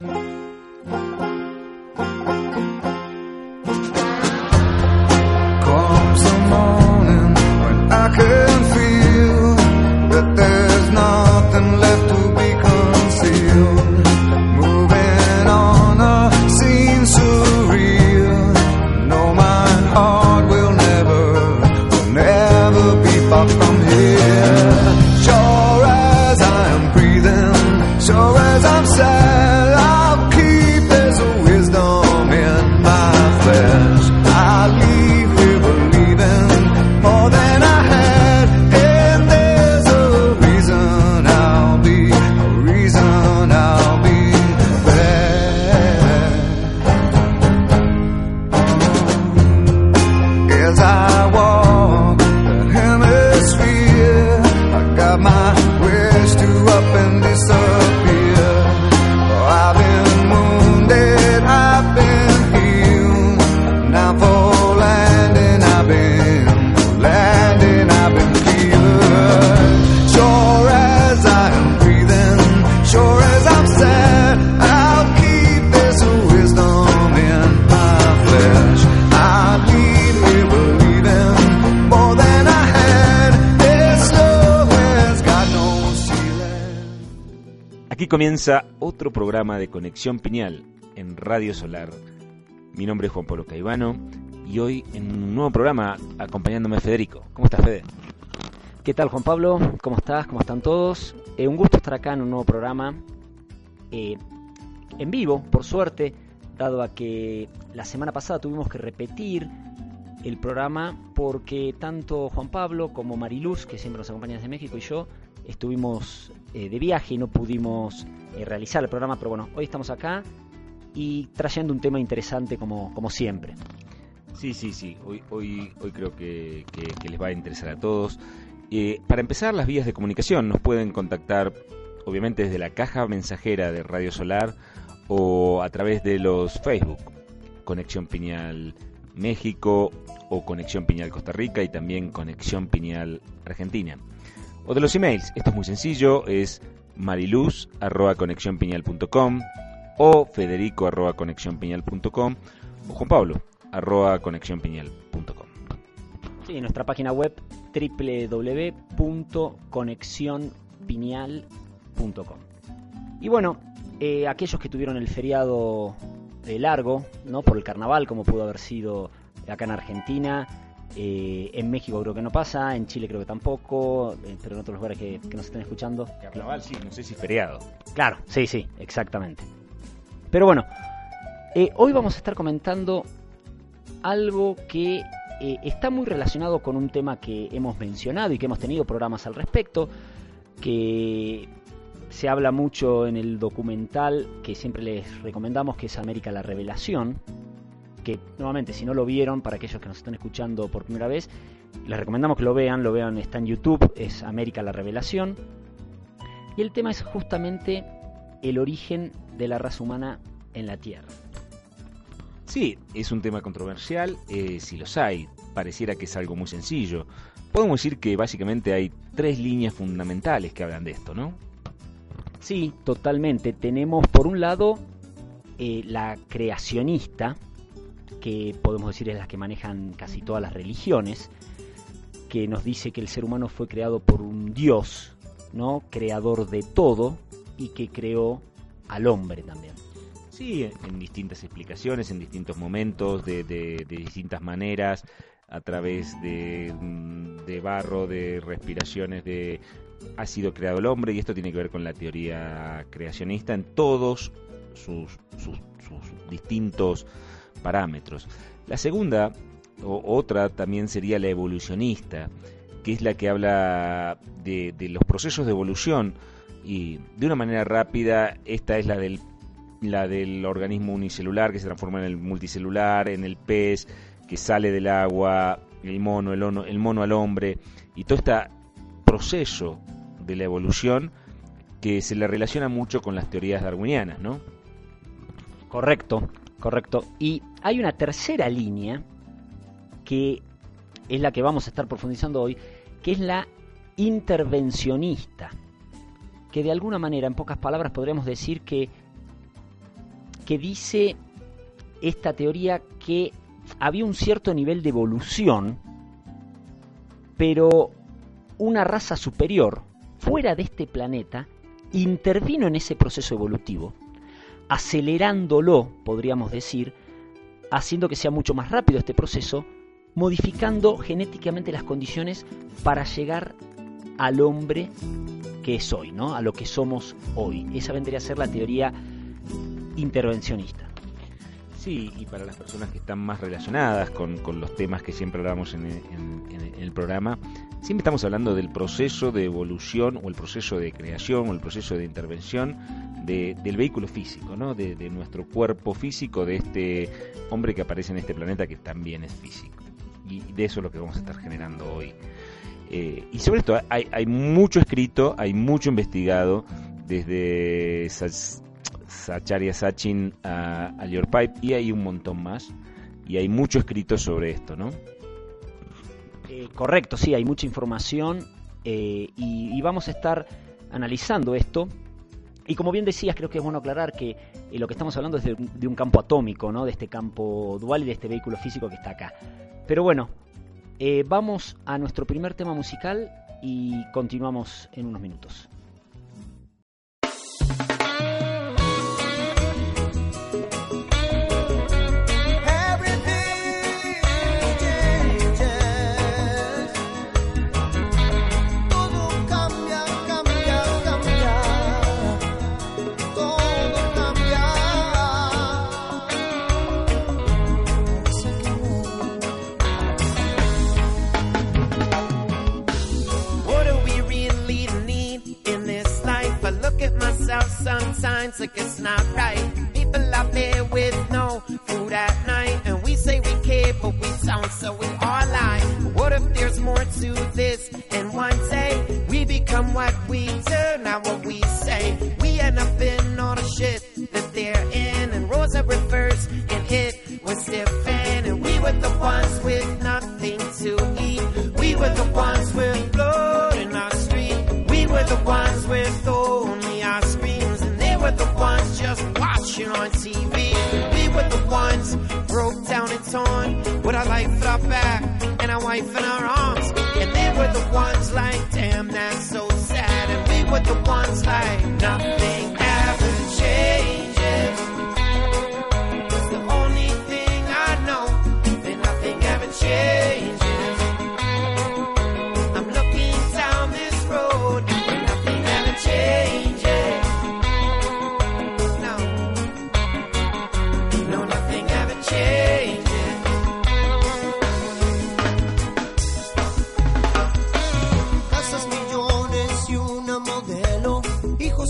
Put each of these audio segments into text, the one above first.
Thank you. Comienza otro programa de Conexión Piñal en Radio Solar. Mi nombre es Juan Pablo Caivano y hoy en un nuevo programa acompañándome Federico. ¿Cómo estás, Fede? ¿Qué tal Juan Pablo? ¿Cómo estás? ¿Cómo están todos? Eh, un gusto estar acá en un nuevo programa eh, en vivo, por suerte, dado a que la semana pasada tuvimos que repetir el programa porque tanto Juan Pablo como Mariluz, que siempre nos acompaña desde México, y yo estuvimos eh, de viaje y no pudimos eh, realizar el programa, pero bueno, hoy estamos acá y trayendo un tema interesante como, como siempre. Sí, sí, sí. Hoy, hoy, hoy creo que, les va a interesar a todos. Eh, para empezar, las vías de comunicación nos pueden contactar, obviamente, desde la caja mensajera de Radio Solar o a través de los Facebook, Conexión Piñal México o Conexión Piñal Costa Rica y también Conexión Piñal Argentina. O de los emails, esto es muy sencillo, es mariluz arroba conexionpiñal.com o federico arroba conexionpiñal.com o Juan Pablo. Sí, nuestra página web www.conexionpiñal.com. Y bueno, eh, aquellos que tuvieron el feriado eh, largo, ¿no? Por el carnaval, como pudo haber sido acá en Argentina, eh, en México creo que no pasa, en Chile creo que tampoco, eh, pero en otros lugares que, que nos estén escuchando. Carnaval, sí, no sé si feriado. Claro, sí, sí, exactamente. Pero bueno, eh, hoy vamos a estar comentando algo que eh, está muy relacionado con un tema que hemos mencionado y que hemos tenido programas al respecto, que se habla mucho en el documental que siempre les recomendamos, que es América la Revelación, que nuevamente si no lo vieron, para aquellos que nos están escuchando por primera vez, les recomendamos que lo vean, lo vean, está en YouTube, es América la Revelación. Y el tema es justamente el origen de la raza humana en la Tierra. Sí, es un tema controversial, eh, si los hay, pareciera que es algo muy sencillo. Podemos decir que básicamente hay tres líneas fundamentales que hablan de esto, ¿no? Sí, totalmente. Tenemos por un lado eh, la creacionista, que podemos decir es la que manejan casi todas las religiones, que nos dice que el ser humano fue creado por un Dios, ¿no? Creador de todo y que creó al hombre también. Sí, en distintas explicaciones, en distintos momentos, de, de- distintas maneras, a través de, mm, de barro, de respiraciones, de ha sido creado el hombre y esto tiene que ver con la teoría creacionista en todos sus distintos parámetros. La segunda, o otra, también sería la evolucionista, que es la que habla de, los procesos de evolución y de una manera rápida, esta es la del, la del organismo unicelular que se transforma en el multicelular, en el pez que sale del agua, el mono, el, el mono al hombre, y todo este proceso de la evolución que se le relaciona mucho con las teorías darwinianas, ¿no? Correcto, correcto. Y hay una tercera línea que es la que vamos a estar profundizando hoy, que es la intervencionista, que de alguna manera, en pocas palabras, podríamos decir que, que dice esta teoría que había un cierto nivel de evolución, pero una raza superior fuera de este planeta intervino en ese proceso evolutivo acelerándolo, podríamos decir, haciendo que sea mucho más rápido este proceso, modificando genéticamente las condiciones para llegar al hombre que es hoy, ¿no? A lo que somos hoy. Esa vendría a ser la teoría intervencionista. Sí, y para las personas que están más relacionadas con, con los temas que siempre hablamos en, en- el programa, siempre estamos hablando del proceso de evolución o el proceso de creación o el proceso de intervención de- del vehículo físico, ¿no? de, nuestro cuerpo físico, de este hombre que aparece en este planeta que también es físico. Y de eso es lo que vamos a estar generando hoy. Eh, y sobre esto hay, mucho escrito, hay mucho investigado, desde Sas- Sacharia Sachin a, a Pipe, y hay un montón más. Y hay mucho escrito sobre esto, ¿no? Eh, correcto, sí, hay mucha información eh, y, vamos a estar analizando esto. Y como bien decías, creo que es bueno aclarar que eh, lo que estamos hablando es de, de un campo atómico, ¿no? De este campo dual y de este vehículo físico que está acá. Pero bueno, vamos a nuestro primer tema musical y continuamos en unos minutos.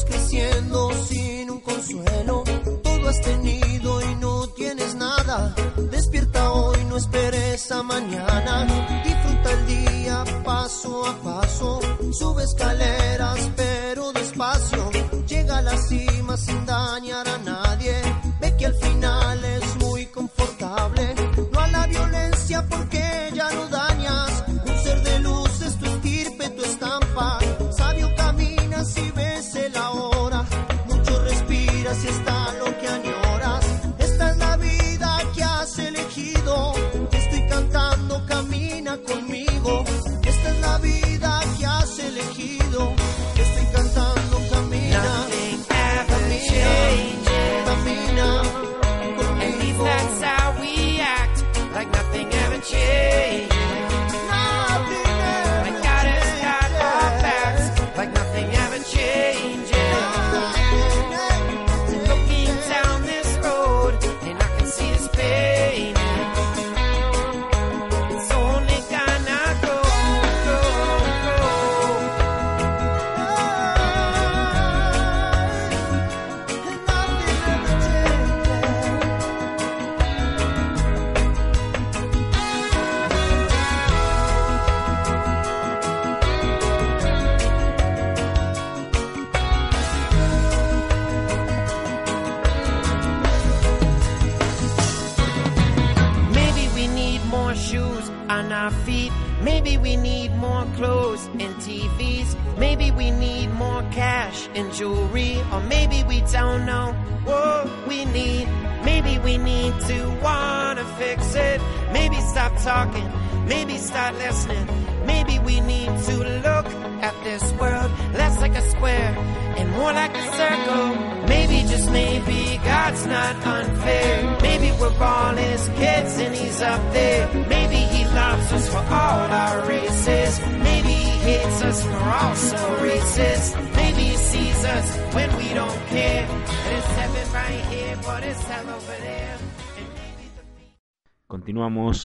Creciendo sin un consuelo. Todo has tenido y no tienes nada. Despierta hoy, no esperes a mañana. Disfruta el día paso a paso. Sube escaleras pero despacio. Llega a la cima sin dañar cash and jewelry. Or maybe we don't know what we need. Maybe we need to wanna fix it. Maybe stop talking. Maybe start listening. Maybe we need to look at this world less like a square and more like a circle. Maybe just maybe God's not unfair. Maybe we're all his kids and he's up there. Maybe he loves us for all our races. Maybe he hates us for also racist. Maybe he sees us when we don't care. It's heaven right here, but it's hell over there. Continuamos.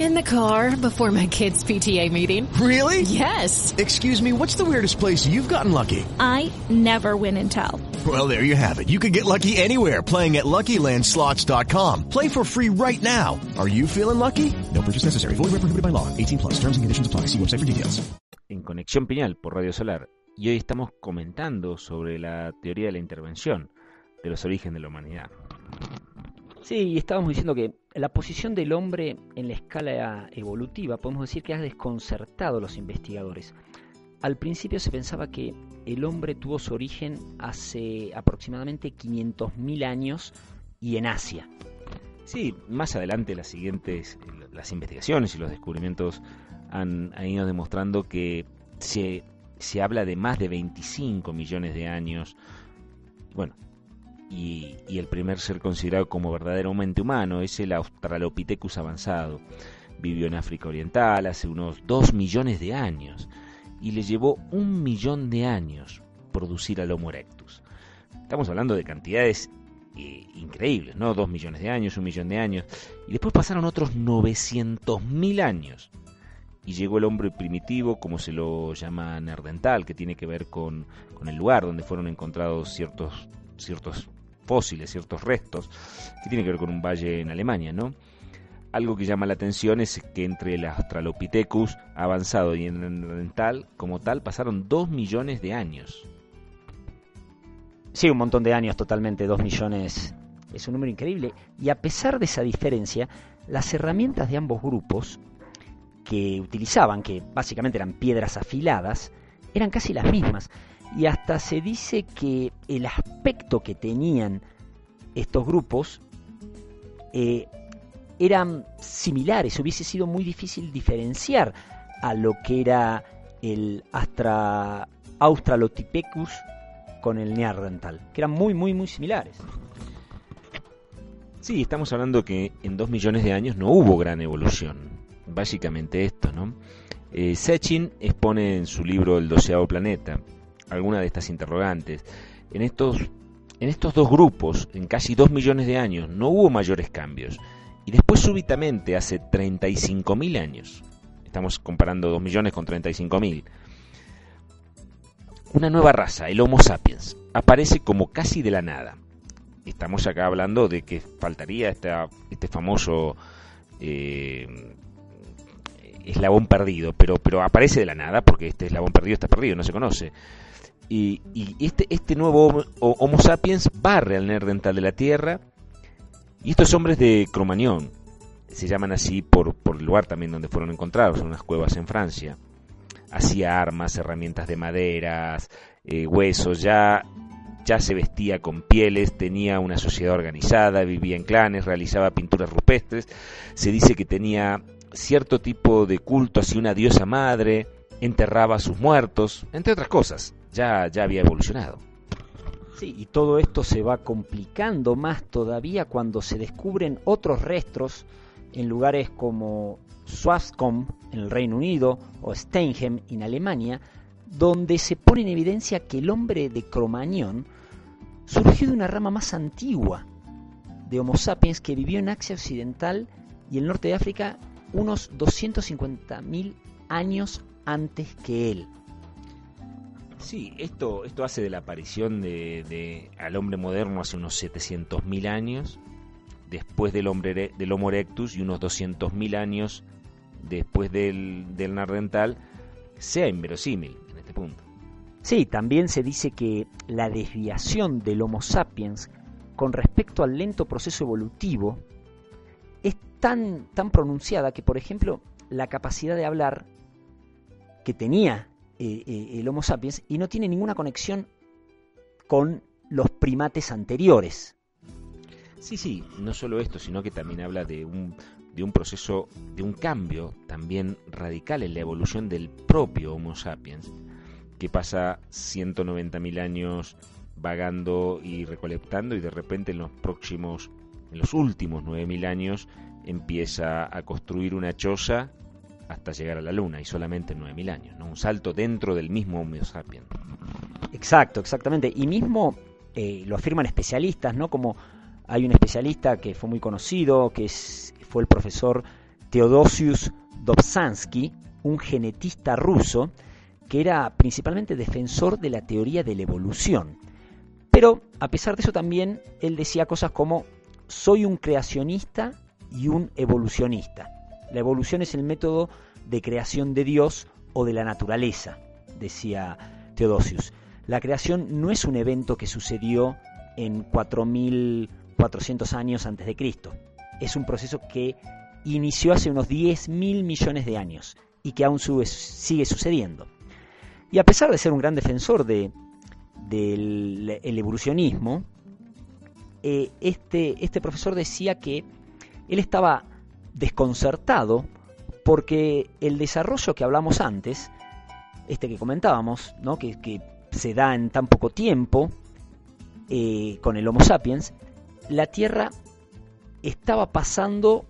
In the car before my kids' PTA meeting. Really? Yes. Excuse me, what's the weirdest place you've gotten lucky? I never win and tell. Well, there you have it. You can get lucky anywhere playing at LuckyLandSlots.com. Play for free right now. Are you feeling lucky? No purchase necessary. Void where prohibited by law. 18 plus. Terms and conditions apply. See website for details. en Conexión Piñal por Radio Solar y hoy estamos comentando sobre la teoría de la intervención de los orígenes de la humanidad. Sí, y estábamos diciendo que la posición del hombre en la escala evolutiva podemos decir que ha desconcertado a los investigadores. Al principio se pensaba que el hombre tuvo su origen hace aproximadamente 500.000 años y en Asia. Sí, más adelante las siguientes las investigaciones y los descubrimientos han, han ido demostrando que se, se habla de más de 25 millones de años. Bueno, y, y el primer ser considerado como verdaderamente humano es el Australopithecus avanzado. Vivió en África Oriental hace unos 2 millones de años y le llevó un millón de años producir al Homo erectus. Estamos hablando de cantidades eh, increíbles, ¿no? 2 millones de años, un millón de años. Y después pasaron otros 900.000 años. Y llegó el hombre primitivo, como se lo llama Nerdental, que tiene que ver con, con el lugar donde fueron encontrados ciertos, ciertos fósiles, ciertos restos, que tiene que ver con un valle en Alemania, ¿no? Algo que llama la atención es que entre el Australopithecus avanzado y el Neandertal, como tal, pasaron 2 millones de años. Sí, un montón de años totalmente, 2 millones es un número increíble. Y a pesar de esa diferencia, las herramientas de ambos grupos que utilizaban, que básicamente eran piedras afiladas, eran casi las mismas. Y hasta se dice que el aspecto que tenían estos grupos eh, eran similares, hubiese sido muy difícil diferenciar a lo que era el Astra, Australopithecus con el Neandertal, que eran muy, muy, muy similares. Sí, estamos hablando que en dos millones de años no hubo gran evolución. Básicamente esto, ¿no? Eh, Sechin expone en su libro El doceavo planeta algunas de estas interrogantes. En estos, en estos dos grupos, en casi dos millones de años, no hubo mayores cambios. Y después súbitamente, hace 35.000 años, estamos comparando 2 millones con 35.000, una nueva raza, el Homo sapiens, aparece como casi de la nada. Estamos acá hablando de que faltaría esta, este famoso eh, eslabón perdido, pero, pero aparece de la nada porque este eslabón perdido está perdido, no se conoce. Y, y este, este nuevo homo, homo sapiens barre al Nerdental de la Tierra y estos hombres de Cromañón, se llaman así por, por el lugar también donde fueron encontrados, en unas cuevas en Francia, hacía armas, herramientas de maderas, eh, huesos, ya, ya se vestía con pieles, tenía una sociedad organizada, vivía en clanes, realizaba pinturas rupestres, se dice que tenía cierto tipo de culto hacia una diosa madre, enterraba a sus muertos, entre otras cosas, ya, ya había evolucionado. Sí, y todo esto se va complicando más todavía cuando se descubren otros restos en lugares como Swascombe en el Reino Unido o Steinheim en Alemania, donde se pone en evidencia que el hombre de Cromañón surgió de una rama más antigua de Homo sapiens que vivió en Asia Occidental y el norte de África unos 250.000 años antes que él. Sí, esto, esto hace de la aparición de, al hombre moderno hace unos 700.000 años, después del, hombre, del Homo erectus y unos 200.000 años después del, del Nardental, sea inverosímil en este punto. Sí, también se dice que la desviación del Homo sapiens con respecto al lento proceso evolutivo es tan, tan pronunciada que, por ejemplo, la capacidad de hablar que tenía el Homo sapiens y no tiene ninguna conexión con los primates anteriores. Sí, sí, no solo esto, sino que también habla de un, de un proceso, de un cambio también radical en la evolución del propio Homo sapiens, que pasa 190.000 años vagando y recolectando y de repente en los próximos, en los últimos 9.000 años empieza a construir una choza hasta llegar a la Luna y solamente 9.000 años, ¿no? un salto dentro del mismo Homo sapiens. Exacto, exactamente. Y mismo eh, lo afirman especialistas, ¿no? Como hay un especialista que fue muy conocido, que fue el profesor Teodosius Dobzhansky, un genetista ruso, que era principalmente defensor de la teoría de la evolución. Pero, a pesar de eso, también él decía cosas como, soy un creacionista y un evolucionista. La evolución es el método de creación de Dios o de la naturaleza, decía Teodosius. La creación no es un evento que sucedió en 4.400 años antes de Cristo. Es un proceso que inició hace unos 10.000 millones de años y que aún sigue sucediendo. Y a pesar de ser un gran defensor de, del evolucionismo, eh, este, este profesor decía que él estaba desconcertado porque el desarrollo que hablamos antes, este que comentábamos, ¿no? que, se da en tan poco tiempo eh, con el Homo sapiens, la Tierra estaba pasando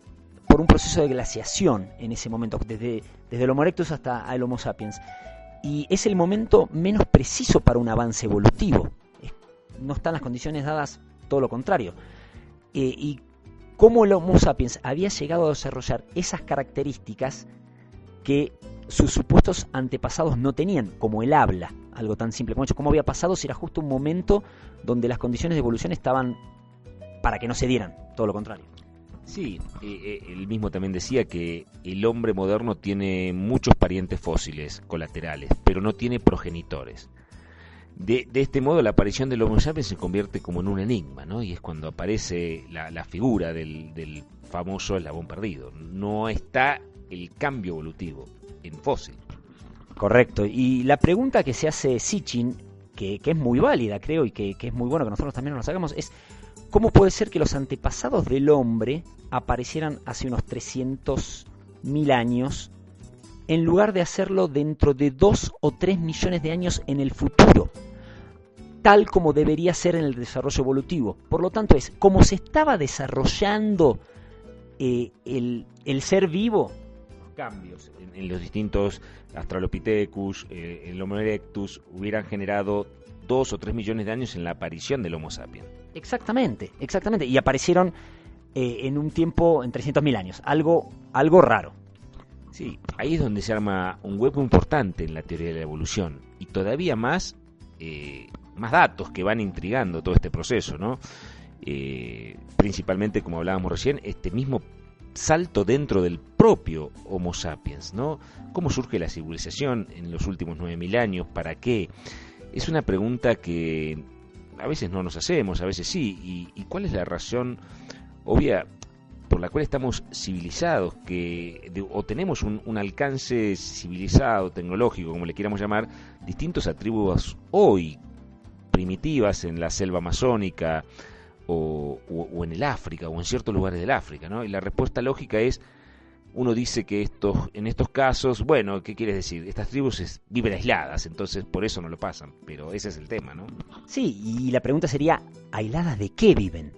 por un proceso de glaciación en ese momento, desde, desde el Homo erectus hasta el Homo sapiens. Y es el momento menos preciso para un avance evolutivo. No están las condiciones dadas, todo lo contrario. Eh, y cómo el Homo sapiens había llegado a desarrollar esas características que sus supuestos antepasados no tenían, como el habla, algo tan simple como eso. ¿Cómo había pasado si era justo un momento donde las condiciones de evolución estaban para que no se dieran? Todo lo contrario. Sí, eh, eh, él mismo también decía que el hombre moderno tiene muchos parientes fósiles colaterales, pero no tiene progenitores. De, este modo, la aparición del Homo sapiens se convierte como en un enigma, ¿no? Y es cuando aparece la, figura del, del famoso eslabón perdido. No está el cambio evolutivo en fósil. Correcto. Y la pregunta que se hace Sitchin, que, es muy válida, creo, y que, es muy bueno que nosotros también nos hagamos, es ¿cómo puede ser que los antepasados del hombre aparecieran hace unos 300.000 años en lugar de hacerlo dentro de 2 o 3 millones de años en el futuro? tal como debería ser en el desarrollo evolutivo. Por lo tanto, es como se estaba desarrollando eh, el, el, ser vivo, cambios en, los distintos Australopithecus, eh, el Homo erectus, hubieran generado dos o tres millones de años en la aparición del Homo sapiens. Exactamente, exactamente. Y aparecieron eh, en un tiempo, en 300.000 años. Algo, algo raro. Sí, ahí es donde se arma un hueco importante en la teoría de la evolución. Y todavía más, eh, más datos que van intrigando todo este proceso, ¿no? principalmente, como hablábamos recién, este mismo salto dentro del propio Homo sapiens, ¿no? ¿Cómo surge la civilización en los últimos 9.000 años? ¿Para qué? Es una pregunta que a veces no nos hacemos, a veces sí. ¿Y, cuál es la razón obvia por la cual estamos civilizados, que o tenemos un, alcance civilizado, tecnológico, como le quieramos llamar, distintos atributos hoy, primitivas en la selva amazónica, o, en el África o en ciertos lugares del África, ¿no? Y la respuesta lógica es, uno dice que estos, en estos casos, bueno, ¿qué quieres decir? Estas tribus viven aisladas, entonces por eso no lo pasan, pero ese es el tema, ¿no? Sí, y la pregunta sería, ¿aisladas de qué viven?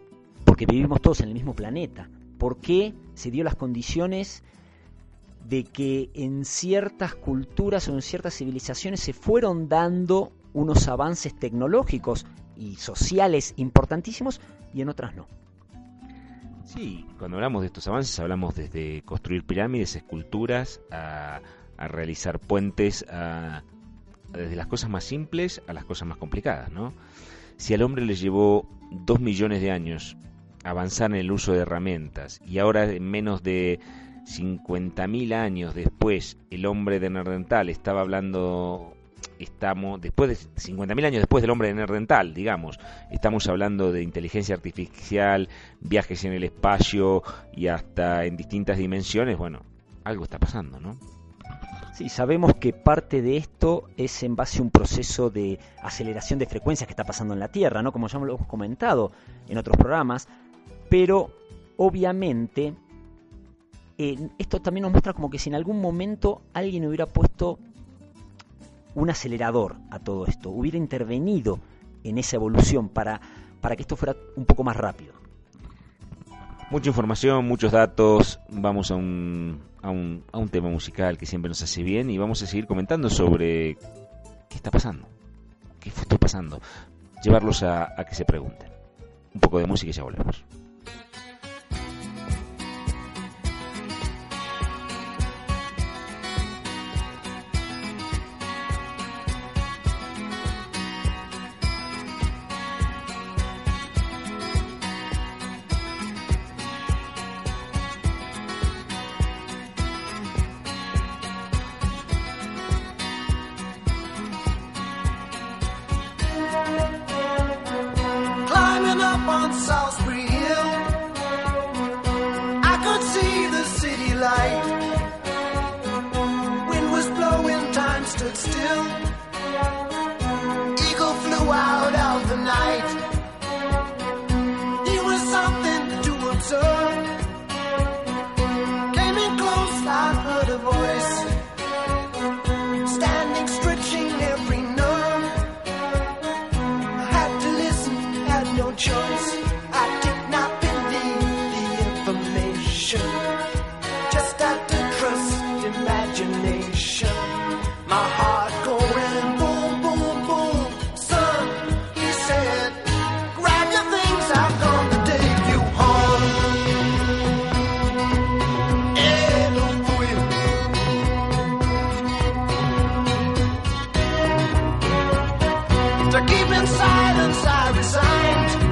Porque vivimos todos en el mismo planeta. ¿Por qué se dio las condiciones de que en ciertas culturas o en ciertas civilizaciones se fueron dando unos avances tecnológicos y sociales importantísimos y en otras no. Sí, cuando hablamos de estos avances hablamos desde construir pirámides, esculturas, a, realizar puentes, desde las cosas más simples a las cosas más complicadas, ¿no? Si al hombre le llevó dos millones de años avanzar en el uso de herramientas y ahora en menos de 50.000 años después el hombre de Nerdental estaba hablando estamos, después de 50.000 años después del hombre de Nerdental, digamos, estamos hablando de inteligencia artificial, viajes en el espacio y hasta en distintas dimensiones, bueno, algo está pasando, ¿no? Sí, sabemos que parte de esto es en base a un proceso de aceleración de frecuencias que está pasando en la Tierra, ¿no? Como ya hemos comentado en otros programas, pero obviamente eh, esto también nos muestra como que si en algún momento alguien hubiera puesto un acelerador a todo esto, hubiera intervenido en esa evolución para, para que esto fuera un poco más rápido. Mucha información, muchos datos, vamos a un, a un, a un tema musical que siempre nos hace bien y vamos a seguir comentando sobre qué está pasando, qué está pasando, llevarlos a, a que se pregunten. Un poco de música y ya volvemos. In silence, I resigned.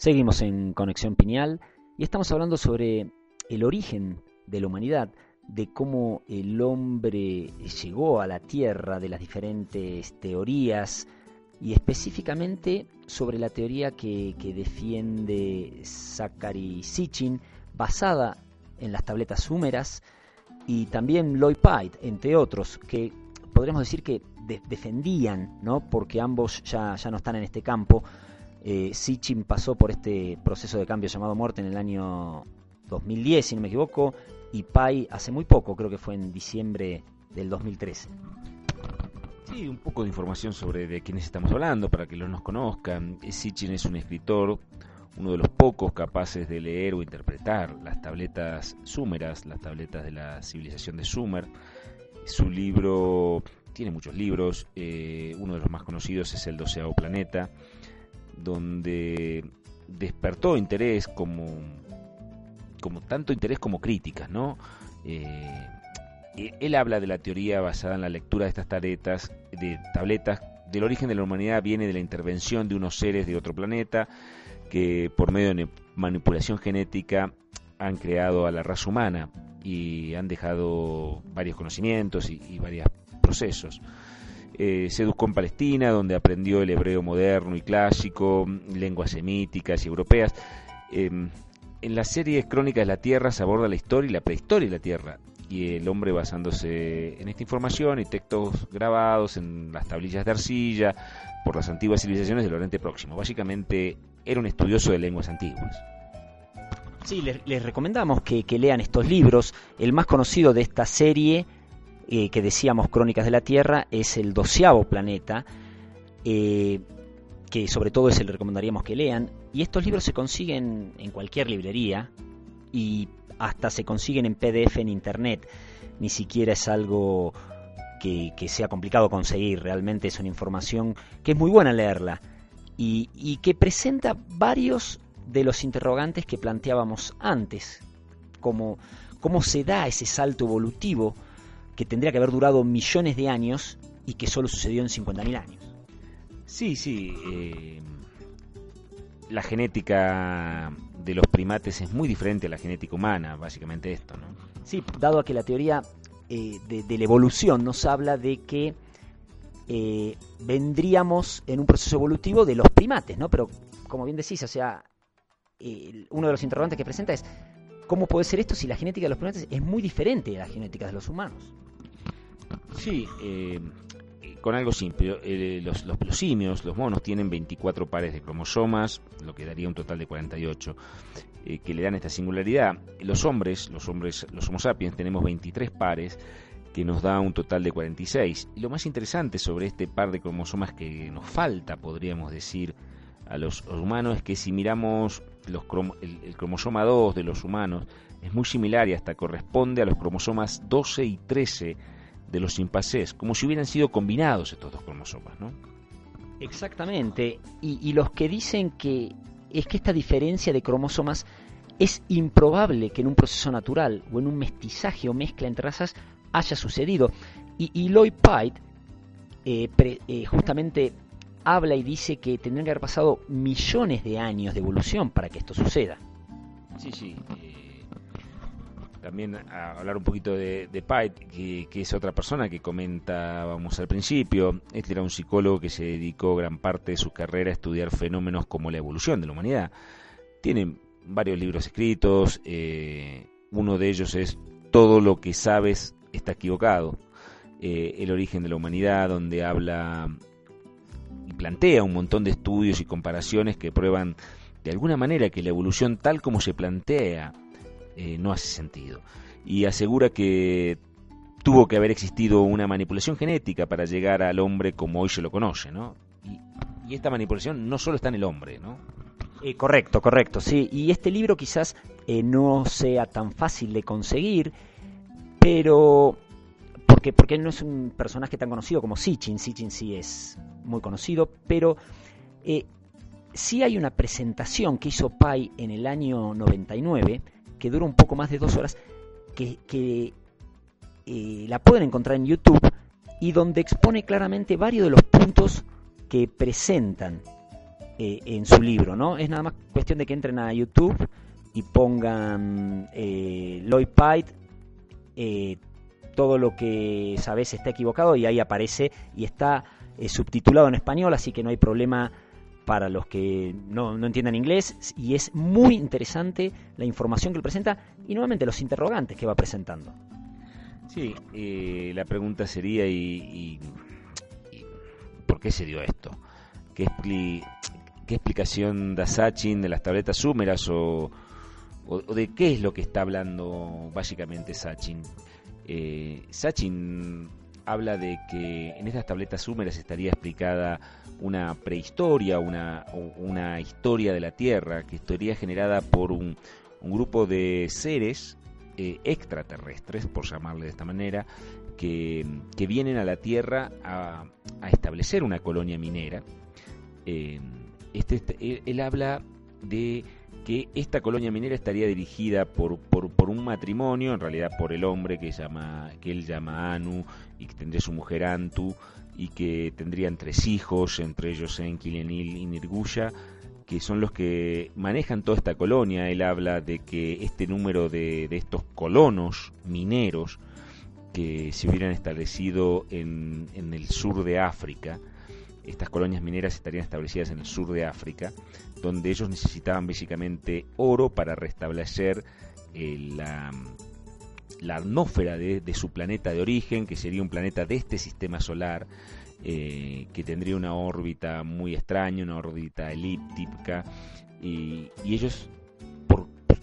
Seguimos en Conexión Pineal y estamos hablando sobre el origen de la humanidad, de cómo el hombre llegó a la Tierra, de las diferentes teorías y específicamente sobre la teoría que, defiende Zachary Sitchin basada en las tabletas sumeras y también Lloyd Pite, entre otros, que podríamos decir que de- defendían, ¿no? porque ambos ya, ya no están en este campo. Eh, Sitchin pasó por este proceso de cambio llamado muerte en el año 2010, si no me equivoco, y Pai hace muy poco, creo que fue en diciembre del 2013. Sí, un poco de información sobre de quiénes estamos hablando para que los nos conozcan. Sitchin es un escritor, uno de los pocos capaces de leer o interpretar las tabletas sumeras, las tabletas de la civilización de Sumer. Su libro tiene muchos libros, eh, uno de los más conocidos es El doceavo planeta, donde despertó interés como, como tanto interés como críticas, ¿no? Eh, eh, él habla de la teoría basada en la lectura de estas tabletas, de tabletas, del origen de la humanidad viene de la intervención de unos seres de otro planeta que por medio de manipulación genética han creado a la raza humana y han dejado varios conocimientos y varios procesos. Eh, se en Palestina, donde aprendió el hebreo moderno y clásico, lenguas semíticas y europeas. Eh, en la serie Crónicas de la Tierra se aborda la historia y la prehistoria de la Tierra, y el hombre basándose en esta información y textos grabados en las tablillas de arcilla por las antiguas civilizaciones del Oriente Próximo. Básicamente era un estudioso de lenguas antiguas. Sí, les, les recomendamos que, que lean estos libros. El más conocido de esta serie, eh, que decíamos Crónicas de la Tierra, es el doceavo planeta, eh, que sobre todo ese le recomendaríamos que lean. Y estos libros se consiguen en cualquier librería y hasta se consiguen en PDF en Internet. Ni siquiera es algo que, sea complicado conseguir, realmente es una información que es muy buena leerla y, y que presenta varios de los interrogantes que planteábamos antes, como cómo se da ese salto evolutivo que tendría que haber durado millones de años y que solo sucedió en 50.000 años. Sí, sí. eh, la genética de los primates es muy diferente a la genética humana, básicamente esto, ¿no? Sí, dado a que la teoría eh, de, de la evolución nos habla de que eh, vendríamos en un proceso evolutivo de los primates, ¿no? Pero como bien decís, o sea, uno de los interrogantes que presenta es ¿cómo puede ser esto si la genética de los primates es muy diferente de la genética de los humanos? Sí, eh, con algo simple. eh, los, los, los simios, los monos, tienen 24 pares de cromosomas, lo que daría un total de 48, eh, que le dan esta singularidad. Los hombres, los hombres, los Homo sapiens, tenemos 23 pares, que nos da un total de 46. Y lo más interesante sobre este par de cromosomas que nos falta, podríamos decir, a los humanos, es que si miramos los crom el, el cromosoma 2 de los humanos, es muy similar y hasta corresponde a los cromosomas 12 y 13 de los chimpancés, como si hubieran sido combinados estos dos cromosomas, ¿no? Exactamente. Y, y, los que dicen que es que esta diferencia de cromosomas es improbable que en un proceso natural o en un mestizaje o mezcla entre razas haya sucedido. Y, y Lloyd Pite eh, pre, eh, justamente habla y dice que tendrían que haber pasado millones de años de evolución para que esto suceda. Sí, sí. Eh, también a hablar un poquito de, de Pite, que, es otra persona que comentábamos al principio. Este era un psicólogo que se dedicó gran parte de su carrera a estudiar fenómenos como la evolución de la humanidad. Tiene varios libros escritos, eh, uno de ellos es Todo lo que sabes está equivocado. Eh, el origen de la humanidad, donde habla y plantea un montón de estudios y comparaciones que prueban de alguna manera que la evolución tal como se plantea eh, no hace sentido. Y asegura que tuvo que haber existido una manipulación genética para llegar al hombre como hoy se lo conoce, ¿no? Y, y esta manipulación no solo está en el hombre, ¿no? Eh, correcto, correcto, sí. Y este libro quizás eh, no sea tan fácil de conseguir, pero porque porque no es un personaje tan conocido como Sitchin. Sitchin sí es muy conocido, pero eh, sí hay una presentación que hizo Pai en el año 99 que dura un poco más de dos horas, que, eh, la pueden encontrar en YouTube y donde expone claramente varios de los puntos que presentan eh, en su libro, ¿no? Es nada más cuestión de que entren a YouTube y pongan eh, Lloyd Pite, eh, todo lo que sabes está equivocado y ahí aparece y está subtitulado en español, así que no hay problema para los que no, no entiendan inglés y es muy interesante la información que él presenta y nuevamente los interrogantes que va presentando. Sí, eh, la pregunta sería y, ¿por qué se dio esto? ¿Qué, expli- qué explicación da Sachin de las tabletas súmeras o de qué es lo que está hablando básicamente Sachin? Eh, Sachin habla de que en estas tabletas súmeras estaría explicada una prehistoria, una, una historia de la Tierra que estaría generada por un, un grupo de seres eh, extraterrestres, por llamarle de esta manera, que, que vienen a la Tierra a, a establecer una colonia minera. Eh, este, este- él habla de que esta colonia minera estaría dirigida por, por, por un matrimonio, en realidad por el hombre que, llama, que él llama Anu y que tendría su mujer Antu y que tendrían tres hijos, entre ellos Enki, y Nirguya, que son los que manejan toda esta colonia. Él habla de que este número de, de estos colonos mineros que se hubieran establecido en, en el sur de África, estas colonias mineras estarían establecidas en el sur de África, donde ellos necesitaban básicamente oro para restablecer eh, la, la atmósfera de, su planeta de origen, que sería un planeta de este sistema solar, eh, que tendría una órbita muy extraña, una órbita elíptica, y, ellos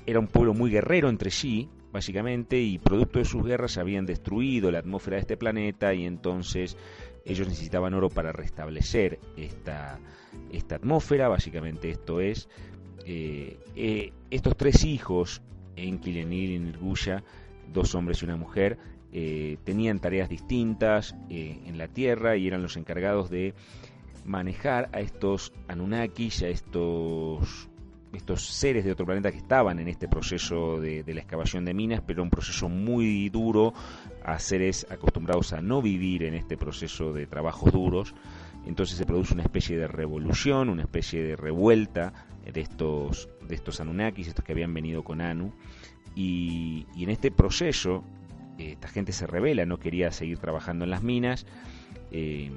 era un pueblo muy guerrero entre sí, básicamente, y producto de sus guerras habían destruido la atmósfera de este planeta y entonces ellos necesitaban oro para restablecer esta, esta atmósfera, básicamente esto es, eh, eh, estos tres hijos, Enki, Enlil y Nirguya, dos hombres y una mujer, eh, tenían tareas distintas en la Tierra y eran los encargados de manejar a estos Anunnakis, a estos estos seres de otro planeta que estaban en este proceso de, de la excavación de minas, pero un proceso muy duro a seres acostumbrados a no vivir en este proceso de trabajos duros. Entonces se produce una especie de revolución, una especie de revuelta de estos, de estos Anunnakis, estos que habían venido con Anu. Y, en este proceso, eh, esta gente se revela, no quería seguir trabajando en las minas. Eh,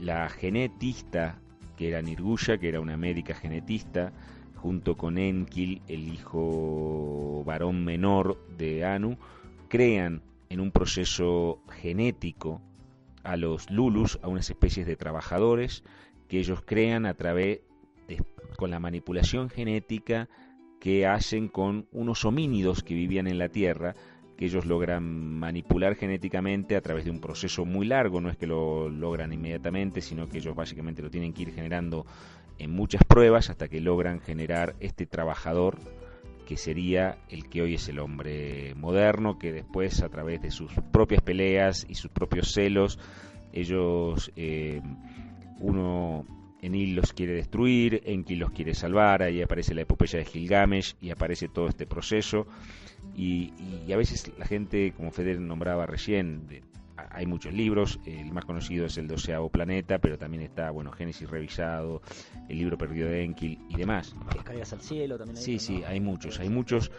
la genetista, que era Nirguya, que era una médica genetista, junto con Enkil, el hijo varón menor de Anu, crean en un proceso genético a los Lulus, a unas especies de trabajadores que ellos crean a través de, con la manipulación genética que hacen con unos homínidos que vivían en la Tierra, que ellos logran manipular genéticamente a través de un proceso muy largo, no es que lo logran inmediatamente, sino que ellos básicamente lo tienen que ir generando en muchas pruebas hasta que logran generar este trabajador que sería el que hoy es el hombre moderno, que después a través de sus propias peleas y sus propios celos, ellos, eh, uno, Enil los quiere destruir, Enki los quiere salvar, ahí aparece la epopeya de Gilgamesh y aparece todo este proceso. Y, a veces la gente, como Feder nombraba recién, hay muchos libros, el más conocido es el doceavo planeta, pero también está, bueno, Génesis revisado, el libro perdido de Enki y demás. Escaleras al cielo también. Sí, sí, hay muchos, hay muchos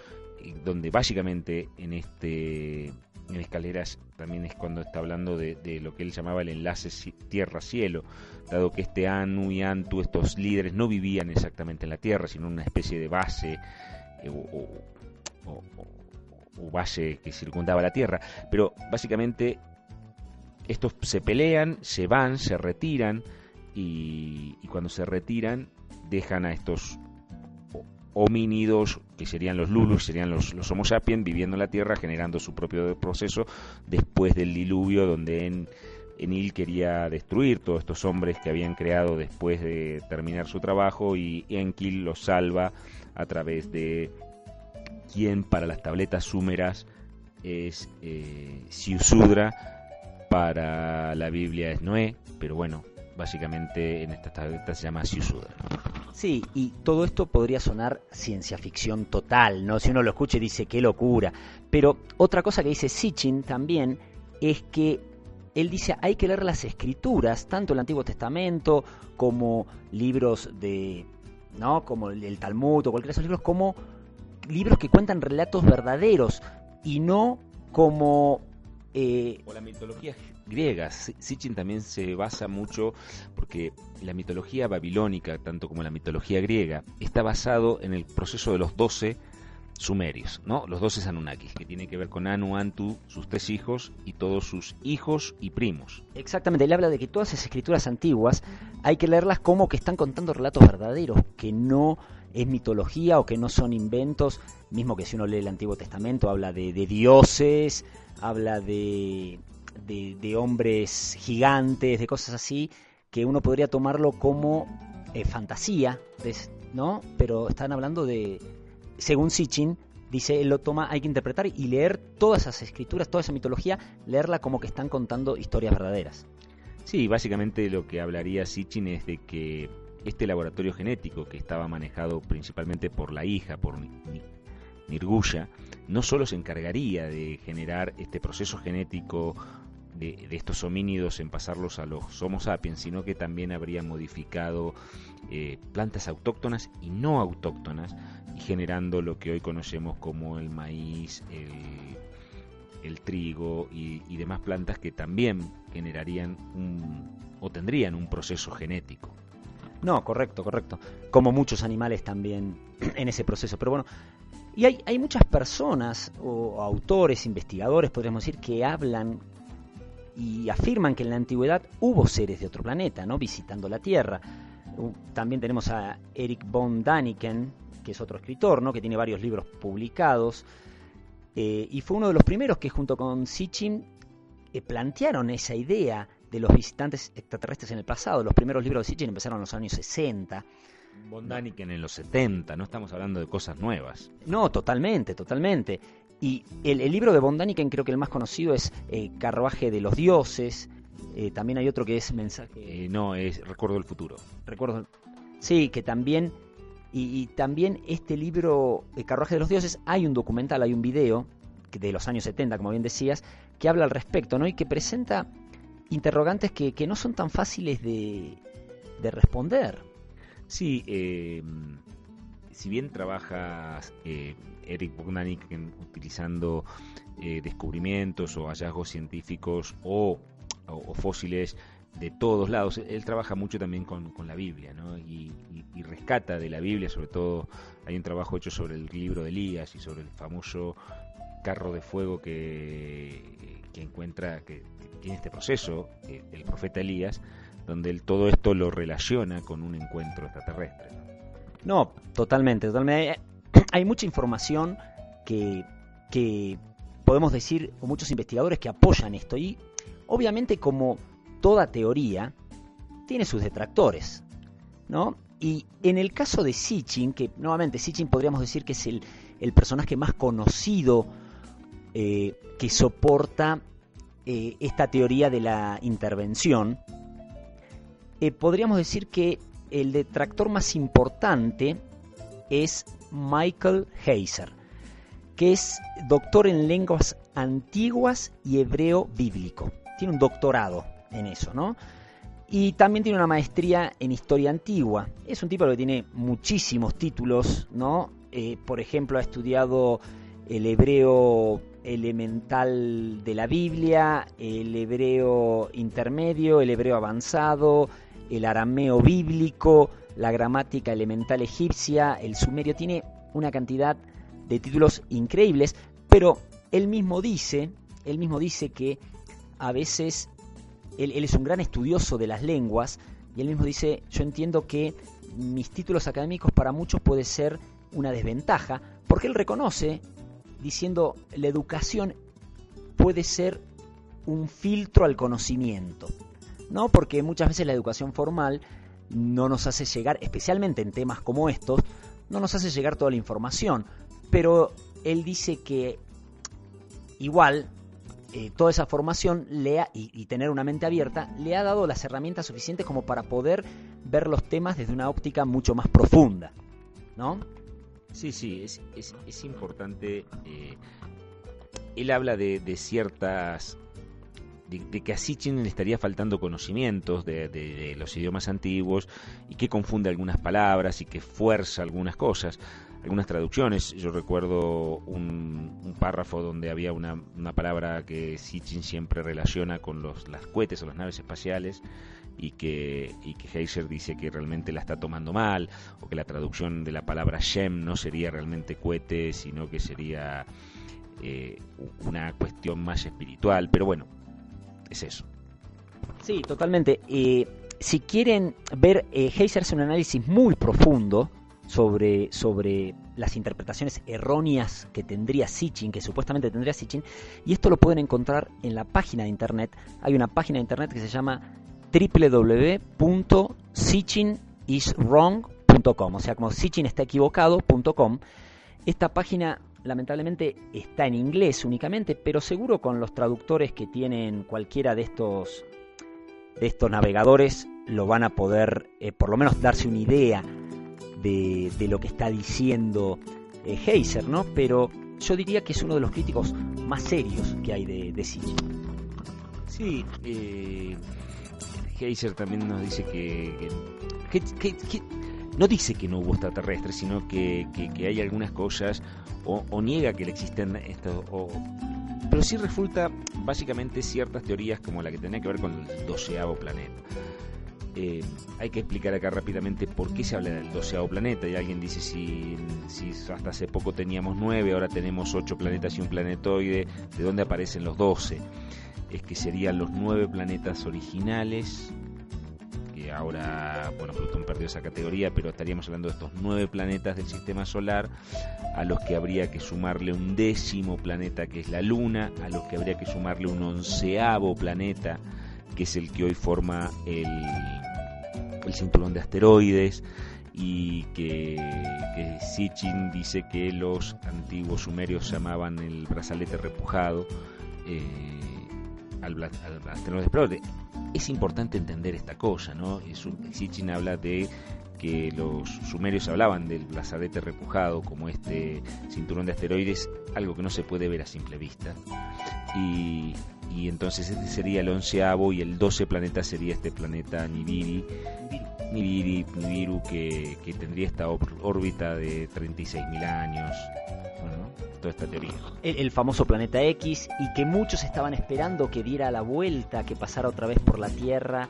donde básicamente en este en escaleras también es cuando está hablando de, de lo que él llamaba el enlace tierra-cielo, dado que este Anu y Antu, estos líderes, no vivían exactamente en la Tierra, sino en una especie de base eh, o, o, o, o base que circundaba la Tierra, pero básicamente estos se pelean, se van, se retiran y, y, cuando se retiran dejan a estos homínidos que serían los Lulus, serían los, los Homo sapiens viviendo en la Tierra generando su propio proceso después del diluvio donde en, Enil quería destruir todos estos hombres que habían creado después de terminar su trabajo y Enkil los salva a través de quien para las tabletas súmeras es eh, Siusudra, para la Biblia es Noé, pero bueno, básicamente en estas tabletas se llama Siusudra. Sí, y todo esto podría sonar ciencia ficción total, ¿no? Si uno lo escucha y dice qué locura. Pero otra cosa que dice Sitchin también es que él dice hay que leer las escrituras, tanto el Antiguo Testamento como libros de, ¿no? Como el Talmud o cualquiera de esos libros, como libros que cuentan relatos verdaderos y no como... Eh, o la mitología griega. Sitchin también se basa mucho porque la mitología babilónica, tanto como la mitología griega, está basado en el proceso de los doce sumerios, ¿no? Los doce Anunnakis, que tiene que ver con Anu, Antu, sus tres hijos y todos sus hijos y primos. Exactamente, él habla de que todas esas escrituras antiguas hay que leerlas como que están contando relatos verdaderos, que no es mitología o que no son inventos, mismo que si uno lee el Antiguo Testamento habla de, dioses, habla de, de, hombres gigantes, de cosas así, que uno podría tomarlo como eh, fantasía, ¿no? Pero están hablando de, según Sitchin, dice, él lo toma, hay que interpretar y leer todas esas escrituras, toda esa mitología, leerla como que están contando historias verdaderas. Sí, básicamente lo que hablaría Sitchin es de que este laboratorio genético que estaba manejado principalmente por la hija, por Nirguya, no solo se encargaría de generar este proceso genético de, estos homínidos en pasarlos a los Homo sapiens, sino que también habría modificado eh, plantas autóctonas y no autóctonas, generando lo que hoy conocemos como el maíz, el, trigo y, y, demás plantas que también generarían un, o tendrían un proceso genético. No, correcto, correcto. Como muchos animales también en ese proceso. Pero bueno, y hay, hay muchas personas o autores, investigadores, podríamos decir, que hablan y afirman que en la antigüedad hubo seres de otro planeta, ¿no? Visitando la Tierra. También tenemos a Eric von Daniken, que es otro escritor, ¿no? Que tiene varios libros publicados. Eh, y fue uno de los primeros que junto con Sitchin eh, plantearon esa idea de los visitantes extraterrestres en el pasado. Los primeros libros de Sitchin empezaron en los años 60. Von Daniken en los 70, no estamos hablando de cosas nuevas. No, totalmente, totalmente. Y el, libro de Von Daniken creo que el más conocido es eh, Carruaje de los Dioses. Eh, también hay otro que es Mensaje... Eh, no, es Recuerdo del Futuro. Recuerdo... Sí, que también... Y, también este libro, Carruaje de los Dioses, hay un documental, hay un video de los años 70, como bien decías, que habla al respecto, ¿no? Y que presenta interrogantes que, no son tan fáciles de, responder. Sí, eh, si bien trabaja eh, Eric Bogdanik utilizando eh, descubrimientos o hallazgos científicos o, fósiles de todos lados, él trabaja mucho también con, la Biblia ¿no? y, rescata de la Biblia, sobre todo hay un trabajo hecho sobre el libro de Elías y sobre el famoso carro de fuego que, que encuentra, que tiene este proceso, eh, el profeta Elías, donde él todo esto lo relaciona con un encuentro extraterrestre. No, totalmente, totalmente. Hay mucha información que, que podemos decir, o muchos investigadores que apoyan esto. Y obviamente, como toda teoría, tiene sus detractores, ¿no? Y en el caso de Sitchin, que nuevamente Sitchin podríamos decir que es el, el personaje más conocido eh, que soporta eh, esta teoría de la intervención, eh, podríamos decir que el detractor más importante es Michael Heiser, que es doctor en lenguas antiguas y hebreo bíblico. Tiene un doctorado en eso, ¿no? Y también tiene una maestría en historia antigua. Es un tipo que tiene muchísimos títulos, ¿no? Eh, por ejemplo, ha estudiado el hebreo elemental de la Biblia, el hebreo intermedio, el hebreo avanzado, el arameo bíblico, la gramática elemental egipcia, el sumerio, tiene una cantidad de títulos increíbles, pero él mismo dice, él mismo dice que a veces él, él es un gran estudioso de las lenguas y él mismo dice, yo entiendo que mis títulos académicos para muchos puede ser una desventaja, porque él reconoce diciendo la educación puede ser un filtro al conocimiento, ¿no? Porque muchas veces la educación formal no nos hace llegar, especialmente en temas como estos, no nos hace llegar toda la información. Pero él dice que igual eh, toda esa formación le y, tener una mente abierta le ha dado las herramientas suficientes como para poder ver los temas desde una óptica mucho más profunda, ¿no? Sí, sí, es importante. eh, él habla de, de ciertas. De, que a Sitchin le estaría faltando conocimientos de, de- los idiomas antiguos y que confunde algunas palabras y que fuerza algunas cosas, algunas traducciones. Yo recuerdo un, un párrafo donde había una, una palabra que Sitchin siempre relaciona con los, las cohetes o las naves espaciales y que, y que Heiser dice que realmente la está tomando mal, o que la traducción de la palabra Shem no sería realmente cohete, sino que sería eh, una cuestión más espiritual. Pero bueno, es eso. Sí, totalmente. Eh, si quieren ver, eh, Heiser hace un análisis muy profundo sobre, sobre las interpretaciones erróneas que tendría Sitchin, que supuestamente tendría Sitchin, y esto lo pueden encontrar en la página de internet. Hay una página de internet que se llama www.sitchiniswrong.com, o sea, como Sitchin está equivocado.com. Esta página lamentablemente está en inglés únicamente, pero seguro con los traductores que tienen cualquiera de estos de estos navegadores lo van a poder eh, por lo menos darse una idea de, de lo que está diciendo eh, Heiser, ¿no? Pero yo diría que es uno de los críticos más serios que hay de, de. Sí, eh, Heiser también nos dice que- que- que- no dice que no hubo extraterrestres, sino que, que- hay algunas cosas o, niega que existen estos, pero sí refuta básicamente ciertas teorías como la que tenía que ver con el doceavo planeta. Eh, hay que explicar acá rápidamente por qué se habla del doceavo planeta. Y alguien dice si, si hasta hace poco teníamos nueve, ahora tenemos ocho planetas y un planetoide, ¿de dónde aparecen los doce? Es que serían los nueve planetas originales, ahora, bueno, Plutón perdió esa categoría, pero estaríamos hablando de estos nueve planetas del sistema solar, a los que habría que sumarle un décimo planeta que es la Luna, a los que habría que sumarle un onceavo planeta, que es el que hoy forma el, el cinturón de asteroides y que, que Sitchin dice que los antiguos sumerios llamaban el brazalete repujado eh, al, al asteroide Explore. Es importante entender esta cosa, ¿no? Sitchin habla de que los sumerios hablaban del brazalete repujado como este cinturón de asteroides, algo que no se puede ver a simple vista. Y, entonces este sería el onceavo y el doce planeta sería este planeta Nibiru, Nibiru, Nibiru que, tendría esta órbita de 36.000 años. Bueno, toda esta teoría. El, famoso planeta X y que muchos estaban esperando que diera la vuelta, que pasara otra vez por la Tierra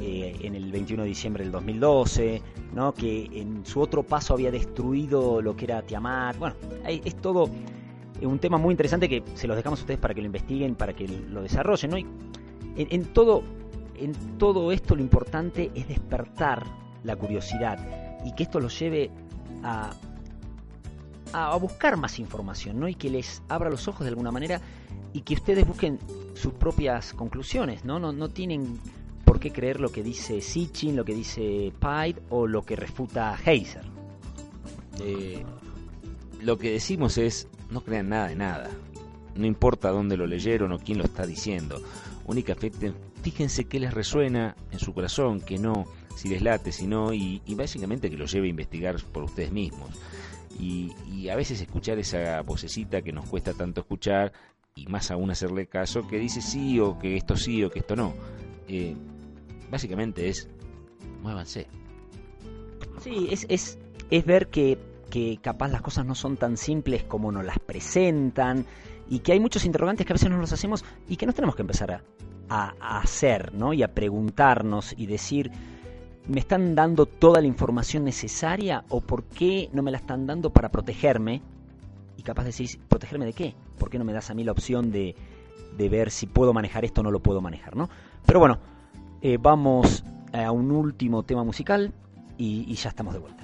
eh, en el 21 de diciembre del 2012, ¿no? que en su otro paso había destruido lo que era Tiamat. Bueno, es todo un tema muy interesante que se los dejamos a ustedes para que lo investiguen, para que lo desarrollen. ¿no? Y en todo, en todo esto lo importante es despertar la curiosidad y que esto los lleve a, a, buscar más información, ¿no? Y que les abra los ojos de alguna manera y que ustedes busquen sus propias conclusiones, ¿no? No, no tienen por qué creer lo que dice Sitchin, lo que dice Pide o lo que refuta Heiser. Eh, lo que decimos es, no crean nada de nada. No importa dónde lo leyeron o quién lo está diciendo. Únicamente fíjense qué les resuena en su corazón, que no, si les late, si no, y, y básicamente que lo lleve a investigar por ustedes mismos. Y, a veces escuchar esa vocecita que nos cuesta tanto escuchar, y más aún hacerle caso, que dice sí o que esto sí o que esto no. Eh, básicamente es, muévanse. Sí, es, es, es ver que, que capaz las cosas no son tan simples como nos las presentan y que hay muchos interrogantes que a veces no los hacemos y que nos tenemos que empezar a, a- a hacer, ¿no? Y a preguntarnos y decir, ¿me están dando toda la información necesaria o por qué no me la están dando para protegerme? Y capaz decís, ¿protegerme de qué? ¿Por qué no me das a mí la opción de, de ver si puedo manejar esto o no lo puedo manejar, ¿no? Pero bueno, eh, vamos a un último tema musical y, y ya estamos de vuelta.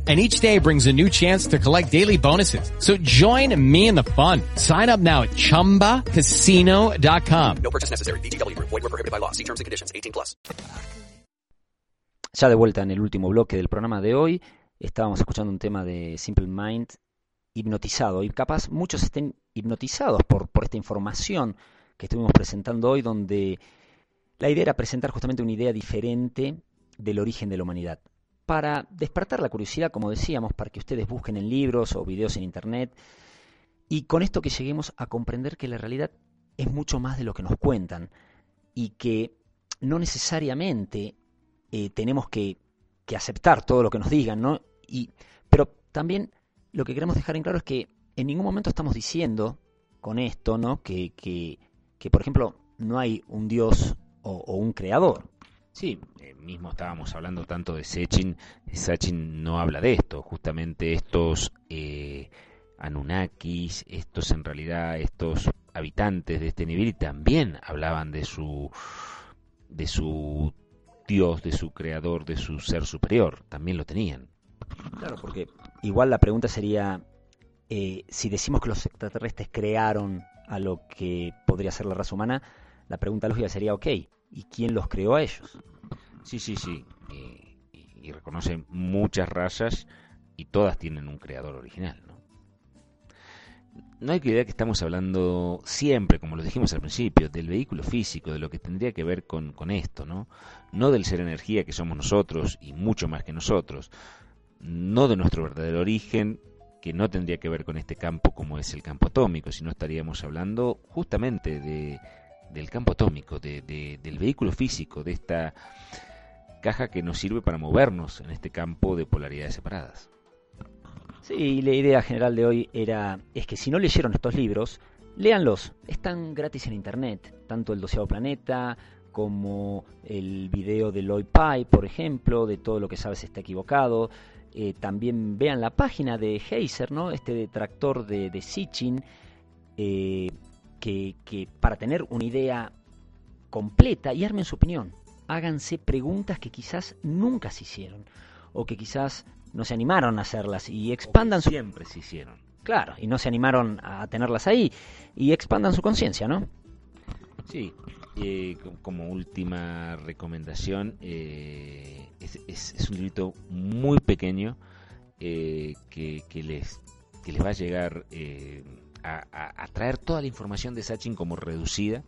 and each day brings a new chance to collect daily bonuses. So join me in the fun. Sign up now at ChumbaCasino.com. No purchase necessary. BGW. Void were prohibited by law. See terms and conditions. 18 plus. Ya de vuelta en el último bloque del programa de hoy, estábamos escuchando un tema de Simple Mind hipnotizado y capaz muchos estén hipnotizados por, por esta información que estuvimos presentando hoy donde la idea era presentar justamente una idea diferente del origen de la humanidad para despertar la curiosidad, como decíamos, para que ustedes busquen en libros o videos en internet y con esto que lleguemos a comprender que la realidad es mucho más de lo que nos cuentan y que no necesariamente eh, tenemos que, que, aceptar todo lo que nos digan, ¿no? Y, pero también lo que queremos dejar en claro es que en ningún momento estamos diciendo con esto, ¿no? Que, que, que por ejemplo, no hay un Dios o, o un creador. Sí, eh, mismo estábamos hablando tanto de Sechin, Sachin no habla de esto, justamente estos eh, Anunnakis, estos en realidad, estos habitantes de este nivel también hablaban de su de su Dios, de su creador, de su ser superior, también lo tenían. Claro, porque igual la pregunta sería eh, si decimos que los extraterrestres crearon a lo que podría ser la raza humana, la pregunta lógica sería, ok, ¿y quién los creó a ellos? Sí, sí, sí. Y, y reconocen muchas razas y todas tienen un creador original, ¿no? No hay que olvidar que estamos hablando siempre, como lo dijimos al principio, del vehículo físico, de lo que tendría que ver con, con esto, ¿no? No del ser energía que somos nosotros y mucho más que nosotros, no de nuestro verdadero origen, que no tendría que ver con este campo como es el campo atómico, sino estaríamos hablando justamente de, del campo atómico, de, de, del vehículo físico, de esta caja que nos sirve para movernos en este campo de polaridades separadas. Sí, la idea general de hoy era es que si no leyeron estos libros, léanlos. Están gratis en internet, tanto el doceavo planeta como el video de Lloyd Pye, por ejemplo, de todo lo que sabes está equivocado. Eh, también vean la página de Heiser, ¿no? Este detractor de, de Sitchin, eh, que, que para tener una idea completa y armen su opinión. Háganse preguntas que quizás nunca se hicieron o que quizás no se animaron a hacerlas y expandan su... siempre se hicieron. Claro, y no se animaron a tenerlas ahí y expandan su conciencia, ¿no? Sí, eh, como última recomendación, eh, es, es, es, un librito muy pequeño eh, que, que, les, que les va a llegar a, traer toda la información de Sachin como reducida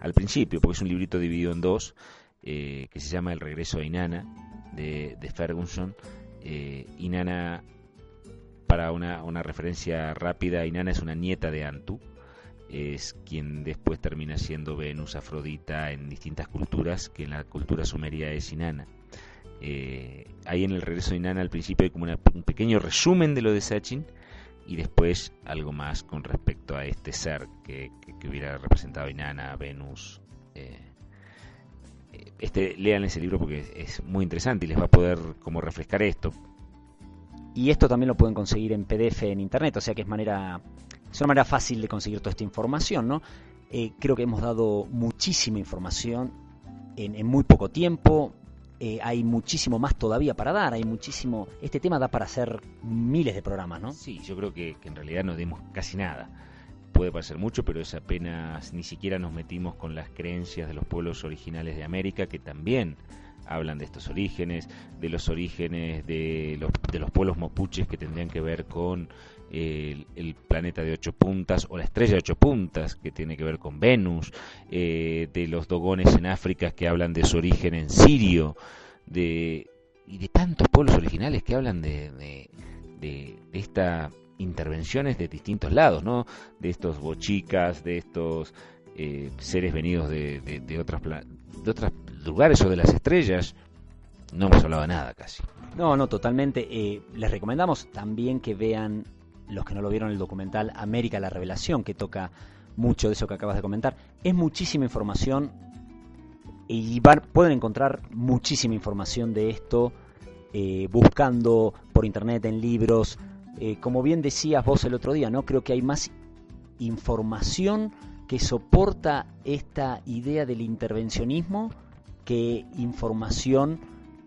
al principio, porque es un librito dividido en dos, que se llama El regreso de Inanna, de, de Ferguson. Eh, Inanna, para una, una, referencia rápida, Inanna es una nieta de Antu, es quien después termina siendo Venus, Afrodita en distintas culturas, que en la cultura sumeria es Inanna. Eh, ahí en el regreso de Inanna al principio hay como una, un pequeño resumen de lo de Sachin y después algo más con respecto a este ser que, que, hubiera representado Inanna, Venus. Eh, este, lean ese libro porque es muy interesante y les va a poder como refrescar esto. Y esto también lo pueden conseguir en PDF en internet, o sea que es manera es una manera fácil de conseguir toda esta información, ¿no? Eh, creo que hemos dado muchísima información en, en, muy poco tiempo. Eh, hay muchísimo más todavía para dar, hay muchísimo... Este tema da para hacer miles de programas, ¿no? Sí, yo creo que, en realidad no dimos casi nada. Puede parecer mucho, pero es apenas ni siquiera nos metimos con las creencias de los pueblos originales de América, que también hablan de estos orígenes, de los orígenes de los, de los pueblos mapuches que tendrían que ver con el, planeta de ocho puntas o la estrella de ocho puntas que tiene que ver con Venus, eh, de los dogones en África que hablan de su origen en Sirio, de, y de tantos pueblos originales que hablan de, de, de, de esta intervenciones de distintos lados, ¿no? De estos bochicas, de estos eh, seres venidos de, de, de, otras de otros lugares o de las estrellas. No hemos hablado de nada casi. No, no, totalmente. Eh, les recomendamos también que vean, los que no lo vieron, el documental América la Revelación, que toca mucho de eso que acabas de comentar. Es muchísima información y pueden encontrar muchísima información de esto eh, buscando por internet, en libros. Eh, como bien decías vos el otro día, ¿no? Creo que hay más información que soporta esta idea del intervencionismo que información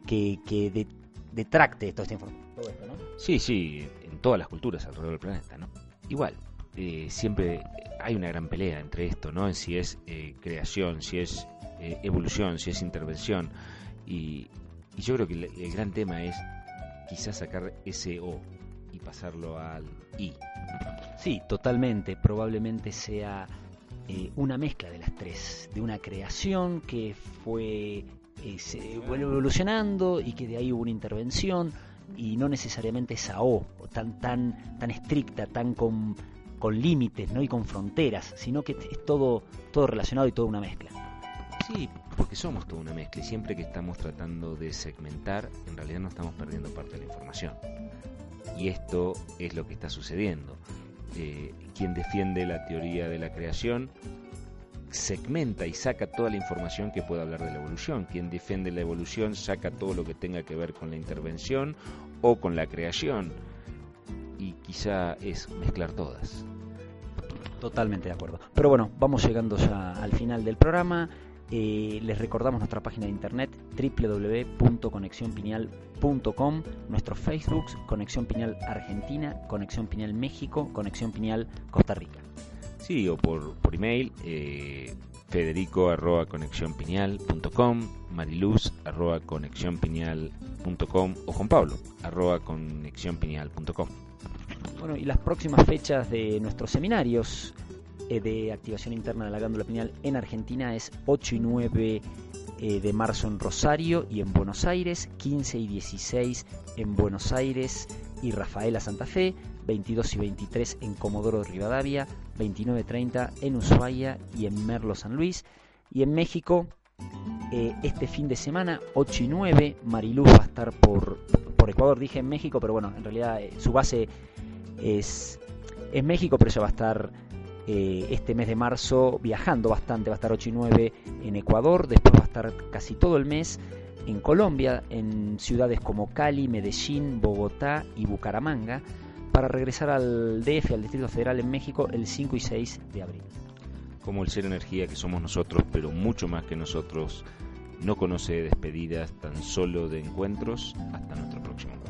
que, que de, detracte esta información. Todo esto. Sí, sí, todas las culturas alrededor del planeta, ¿no? Igual, eh, siempre hay una gran pelea entre esto, ¿no? En si es eh, creación, si es eh, evolución, si es intervención. Y, y yo creo que el, gran tema es quizás sacar ese O y pasarlo al I. Sí, totalmente. Probablemente sea eh, una mezcla de las tres, de una creación que fue eh, se evolucionando y que de ahí hubo una intervención y no necesariamente esa O tan tan tan estricta, tan con, con límites, ¿no? y con fronteras, sino que es todo todo relacionado y toda una mezcla. Sí, porque somos toda una mezcla y siempre que estamos tratando de segmentar, en realidad no estamos perdiendo parte de la información. Y esto es lo que está sucediendo eh, quien defiende la teoría de la creación segmenta y saca toda la información que pueda hablar de la evolución. Quien defiende la evolución saca todo lo que tenga que ver con la intervención o con la creación. Y quizá es mezclar todas. Totalmente de acuerdo. Pero bueno, vamos llegando ya al final del programa. Eh, les recordamos nuestra página de internet www.conexionpineal.com, nuestro Facebook, Conexión Pineal Argentina, Conexión Pineal México, Conexión Pineal Costa Rica. Sí, o por, por email, eh, federico arroba conexionpineal.com, mariluz arroba conexionpineal.com o Juan Pablo arroba conexionpineal.com. Bueno, y las próximas fechas de nuestros seminarios eh, de activación interna de la glándula pineal en Argentina es 8 y 9 eh, de marzo en Rosario y en Buenos Aires, 15 y 16 en Buenos Aires y Rafaela Santa Fe, 22 y 23 en Comodoro Rivadavia, 29 y 30 en Ushuaia y en Merlo San Luis. Y en México, eh, este fin de semana, 8 y 9, Mariluz va a estar por, por Ecuador, dije en México, pero bueno, en realidad eh, su base es, es México, pero ella va a estar eh, este mes de marzo viajando bastante, va a estar 8 y 9 en Ecuador, después va a estar casi todo el mes en Colombia, en ciudades como Cali, Medellín, Bogotá y Bucaramanga, para regresar al DF, al Distrito Federal en México, el 5 y 6 de abril. Como el ser energía que somos nosotros, pero mucho más que nosotros, no conoce despedidas tan solo de encuentros. Hasta nuestro próximo encuentro.